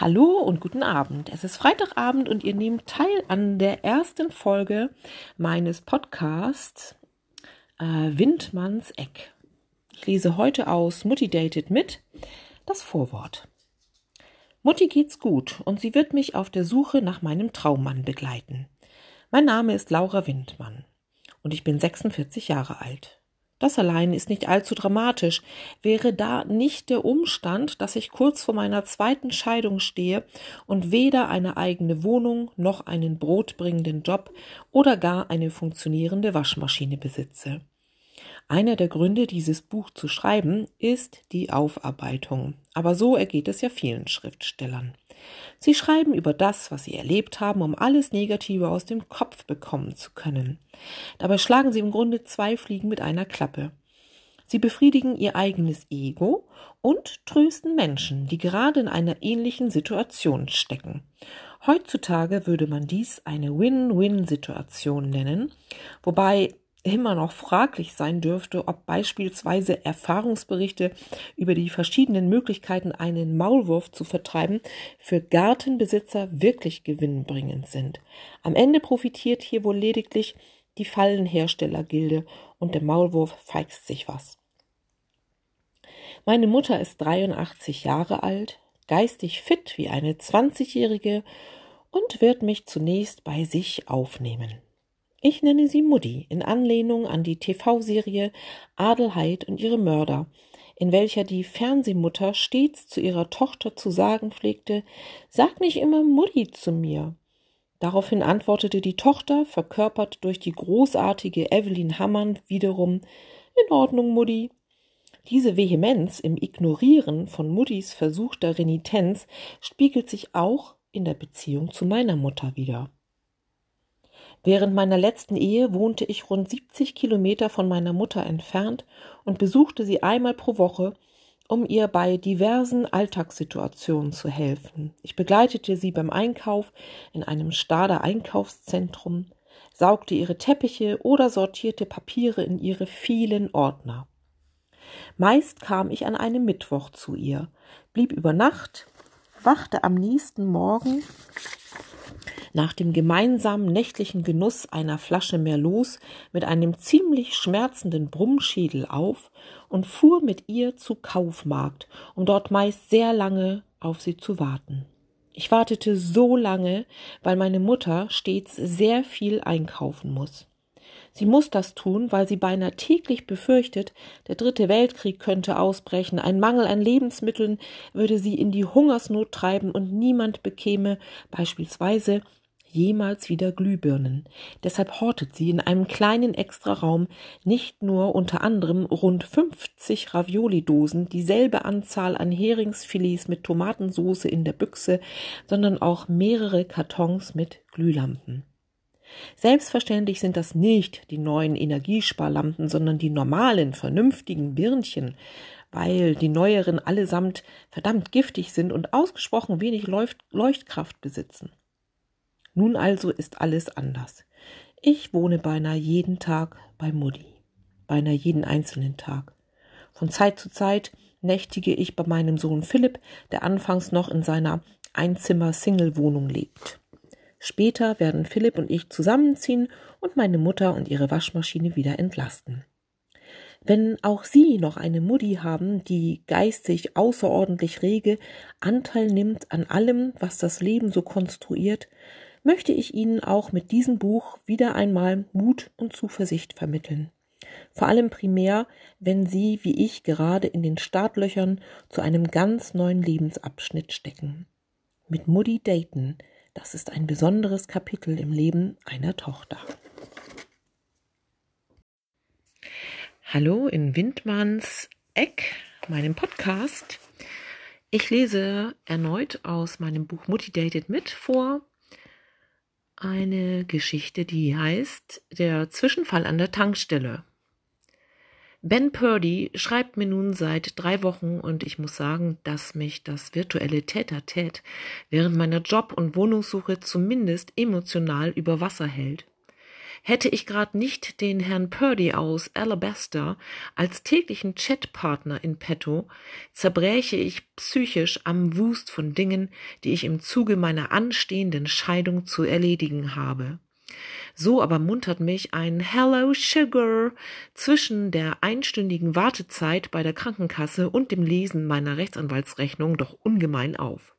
Hallo und guten Abend. Es ist Freitagabend und ihr nehmt teil an der ersten Folge meines Podcasts äh, Windmanns Eck. Ich lese heute aus Mutti datet mit das Vorwort. Mutti geht's gut und sie wird mich auf der Suche nach meinem Traummann begleiten. Mein Name ist Laura Windmann und ich bin 46 Jahre alt. Das allein ist nicht allzu dramatisch. Wäre da nicht der Umstand, dass ich kurz vor meiner zweiten Scheidung stehe und weder eine eigene Wohnung noch einen brotbringenden Job oder gar eine funktionierende Waschmaschine besitze. Einer der Gründe, dieses Buch zu schreiben, ist die Aufarbeitung. Aber so ergeht es ja vielen Schriftstellern. Sie schreiben über das, was sie erlebt haben, um alles Negative aus dem Kopf bekommen zu können. Dabei schlagen sie im Grunde zwei Fliegen mit einer Klappe. Sie befriedigen ihr eigenes Ego und trösten Menschen, die gerade in einer ähnlichen Situation stecken. Heutzutage würde man dies eine Win-Win-Situation nennen, wobei immer noch fraglich sein dürfte, ob beispielsweise Erfahrungsberichte über die verschiedenen Möglichkeiten, einen Maulwurf zu vertreiben, für Gartenbesitzer wirklich gewinnbringend sind. Am Ende profitiert hier wohl lediglich die Fallenherstellergilde und der Maulwurf feixt sich was. Meine Mutter ist 83 Jahre alt, geistig fit wie eine 20-Jährige und wird mich zunächst bei sich aufnehmen. Ich nenne sie Mutti in Anlehnung an die TV-Serie Adelheid und ihre Mörder, in welcher die Fernsehmutter stets zu ihrer Tochter zu sagen pflegte, sag nicht immer Mutti zu mir. Daraufhin antwortete die Tochter, verkörpert durch die großartige Evelyn Hammann, wiederum In Ordnung, Mutti. Diese Vehemenz im Ignorieren von Muttis versuchter Renitenz spiegelt sich auch in der Beziehung zu meiner Mutter wider. Während meiner letzten Ehe wohnte ich rund 70 Kilometer von meiner Mutter entfernt und besuchte sie einmal pro Woche, um ihr bei diversen Alltagssituationen zu helfen. Ich begleitete sie beim Einkauf in einem Stader Einkaufszentrum, saugte ihre Teppiche oder sortierte Papiere in ihre vielen Ordner. Meist kam ich an einem Mittwoch zu ihr, blieb über Nacht, wachte am nächsten Morgen nach dem gemeinsamen nächtlichen Genuss einer Flasche Merlot mit einem ziemlich schmerzenden Brummschädel auf und fuhr mit ihr zu Kaufmarkt, um dort meist sehr lange auf sie zu warten. Ich wartete so lange, weil meine Mutter stets sehr viel einkaufen muss. Sie muss das tun, weil sie beinahe täglich befürchtet, der dritte Weltkrieg könnte ausbrechen, ein Mangel an Lebensmitteln würde sie in die Hungersnot treiben und niemand bekäme beispielsweise jemals wieder Glühbirnen. Deshalb hortet sie in einem kleinen Extraraum nicht nur unter anderem rund 50 Ravioli-Dosen, dieselbe Anzahl an Heringsfilets mit Tomatensauce in der Büchse, sondern auch mehrere Kartons mit Glühlampen. Selbstverständlich sind das nicht die neuen Energiesparlampen, sondern die normalen, vernünftigen Birnchen, weil die neueren allesamt verdammt giftig sind und ausgesprochen wenig Leuchtkraft besitzen. Nun also ist alles anders. Ich wohne beinahe jeden Tag bei Mutti, beinahe jeden einzelnen Tag. Von Zeit zu Zeit nächtige ich bei meinem Sohn Philipp, der anfangs noch in seiner Einzimmer-Single-Wohnung lebt. Später werden Philipp und ich zusammenziehen und meine Mutter und ihre Waschmaschine wieder entlasten. Wenn auch Sie noch eine Mutti haben, die geistig außerordentlich rege Anteil nimmt an allem, was das Leben so konstruiert, möchte ich Ihnen auch mit diesem Buch wieder einmal Mut und Zuversicht vermitteln. Vor allem primär, wenn Sie, wie ich, gerade in den Startlöchern zu einem ganz neuen Lebensabschnitt stecken. Mit Moody Dayton, das ist ein besonderes Kapitel im Leben einer Tochter. Hallo in Windmanns Eck, meinem Podcast. Ich lese erneut aus meinem Buch Mutti Dated mit vor eine Geschichte, die heißt Der Zwischenfall an der Tankstelle. Ben Purdy schreibt mir nun seit drei Wochen und ich muss sagen, dass mich das virtuelle Täter-Tät während meiner Job- und Wohnungssuche zumindest emotional über Wasser hält. Hätte ich grad nicht den Herrn Purdy aus Alabaster als täglichen Chatpartner in petto, zerbräche ich psychisch am Wust von Dingen, die ich im Zuge meiner anstehenden Scheidung zu erledigen habe. So aber muntert mich ein Hello Sugar zwischen der einstündigen Wartezeit bei der Krankenkasse und dem Lesen meiner Rechtsanwaltsrechnung doch ungemein auf.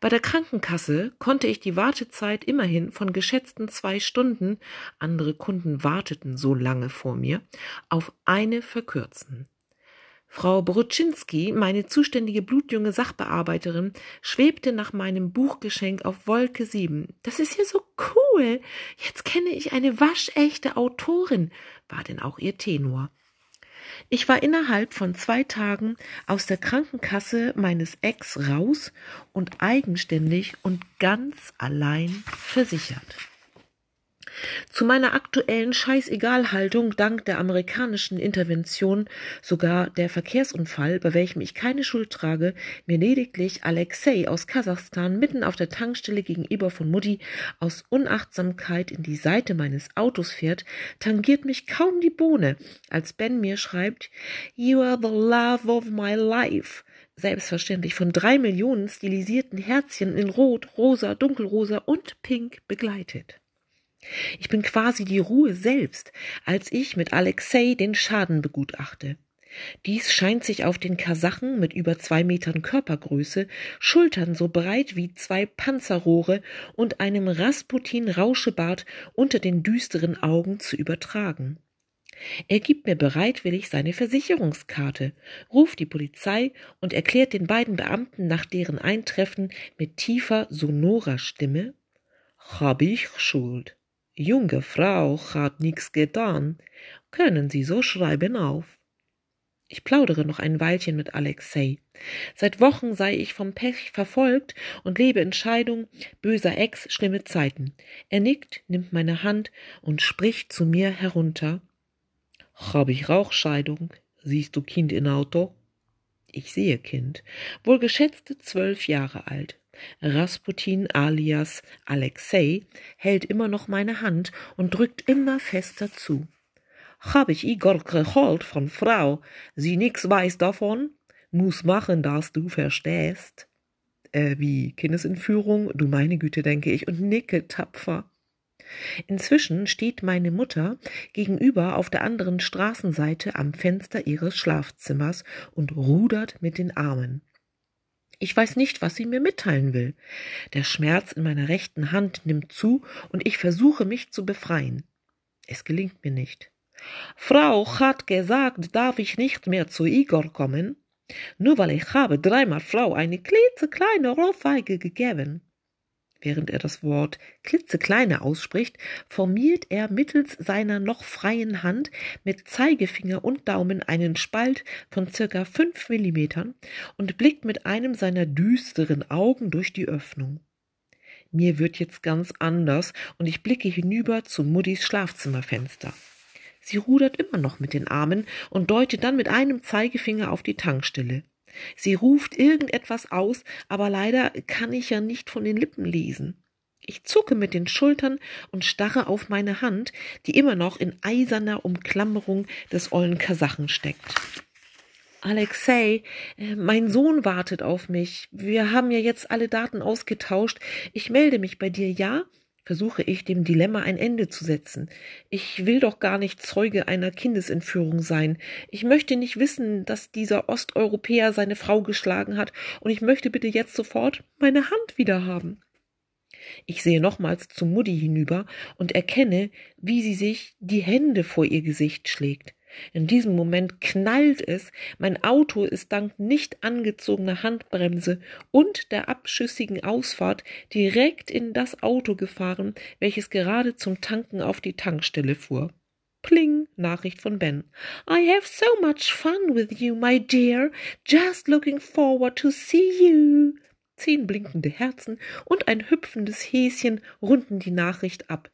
Bei der Krankenkasse konnte ich die Wartezeit immerhin von geschätzten zwei Stunden, andere Kunden warteten so lange vor mir, auf eine verkürzen. Frau Bruczynski, meine zuständige blutjunge Sachbearbeiterin, schwebte nach meinem Buchgeschenk auf Wolke sieben. Das ist ja so cool. Jetzt kenne ich eine waschechte Autorin, war denn auch ihr Tenor. Ich war innerhalb von zwei Tagen aus der Krankenkasse meines Ex raus und eigenständig und ganz allein versichert. Zu meiner aktuellen Scheißegalhaltung dank der amerikanischen Intervention sogar der Verkehrsunfall, bei welchem ich keine Schuld trage, mir lediglich Alexei aus Kasachstan mitten auf der Tankstelle gegenüber von Mutti aus Unachtsamkeit in die Seite meines Autos fährt, tangiert mich kaum die Bohne, als Ben mir schreibt You are the love of my life selbstverständlich von drei Millionen stilisierten Herzchen in Rot, Rosa, Dunkelrosa und Pink begleitet. Ich bin quasi die Ruhe selbst, als ich mit Alexei den Schaden begutachte. Dies scheint sich auf den Kasachen mit über zwei Metern Körpergröße, Schultern so breit wie zwei Panzerrohre und einem Rasputin-Rauschebart unter den düsteren Augen zu übertragen. Er gibt mir bereitwillig seine Versicherungskarte, ruft die Polizei und erklärt den beiden Beamten nach deren Eintreffen mit tiefer, sonorer Stimme Hab ich Schuld. Junge Frau hat nix getan. Können Sie so schreiben auf. Ich plaudere noch ein Weilchen mit Alexei. Seit Wochen sei ich vom Pech verfolgt und lebe in Scheidung, böser Ex, schlimme Zeiten. Er nickt, nimmt meine Hand und spricht zu mir herunter. Hab ich Rauchscheidung? Siehst du Kind in Auto? Ich sehe Kind, wohl geschätzte zwölf Jahre alt. Rasputin alias Alexei hält immer noch meine Hand und drückt immer fester zu. Hab ich Igor geholt von Frau, sie nix weiß davon? Muss machen, dass du verstehst. Äh, wie Kindesentführung, du meine Güte, denke ich, und nicke tapfer. Inzwischen steht meine Mutter gegenüber auf der anderen Straßenseite am Fenster ihres Schlafzimmers und rudert mit den Armen. Ich weiß nicht, was sie mir mitteilen will. Der Schmerz in meiner rechten Hand nimmt zu und ich versuche mich zu befreien. Es gelingt mir nicht. Frau hat gesagt, darf ich nicht mehr zu Igor kommen? Nur weil ich habe dreimal Frau eine klitzekleine Rohrfeige gegeben. Während er das Wort klitzekleine ausspricht, formiert er mittels seiner noch freien Hand mit Zeigefinger und Daumen einen Spalt von circa fünf Millimetern und blickt mit einem seiner düsteren Augen durch die Öffnung. Mir wird jetzt ganz anders und ich blicke hinüber zu Muddys Schlafzimmerfenster. Sie rudert immer noch mit den Armen und deutet dann mit einem Zeigefinger auf die Tankstelle. Sie ruft irgendetwas aus, aber leider kann ich ja nicht von den Lippen lesen. Ich zucke mit den Schultern und starre auf meine Hand, die immer noch in eiserner Umklammerung des ollen Kasachen steckt. Alexei, äh, mein Sohn wartet auf mich. Wir haben ja jetzt alle Daten ausgetauscht. Ich melde mich bei dir, ja? Versuche ich dem Dilemma ein Ende zu setzen. Ich will doch gar nicht Zeuge einer Kindesentführung sein. Ich möchte nicht wissen, dass dieser Osteuropäer seine Frau geschlagen hat, und ich möchte bitte jetzt sofort meine Hand wieder haben. Ich sehe nochmals zu Mutti hinüber und erkenne, wie sie sich die Hände vor ihr Gesicht schlägt. In diesem Moment knallt es, mein Auto ist dank nicht angezogener Handbremse und der abschüssigen Ausfahrt direkt in das Auto gefahren, welches gerade zum Tanken auf die Tankstelle fuhr. Pling, Nachricht von Ben. I have so much fun with you, my dear. Just looking forward to see you. Zehn blinkende Herzen und ein hüpfendes Häschen runden die Nachricht ab.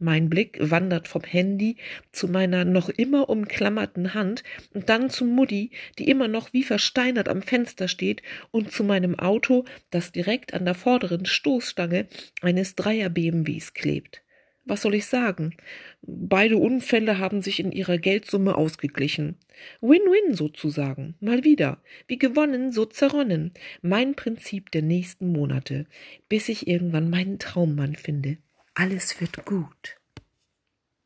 Mein Blick wandert vom Handy zu meiner noch immer umklammerten Hand und dann zu Mutti, die immer noch wie versteinert am Fenster steht, und zu meinem Auto, das direkt an der vorderen Stoßstange eines Dreier BMWs klebt. was soll ich sagen? Beide Unfälle haben sich in ihrer Geldsumme ausgeglichen. Win-win sozusagen. Mal wieder. Wie gewonnen, so zerronnen. Mein Prinzip der nächsten Monate, bis ich irgendwann meinen Traummann finde. Alles wird gut.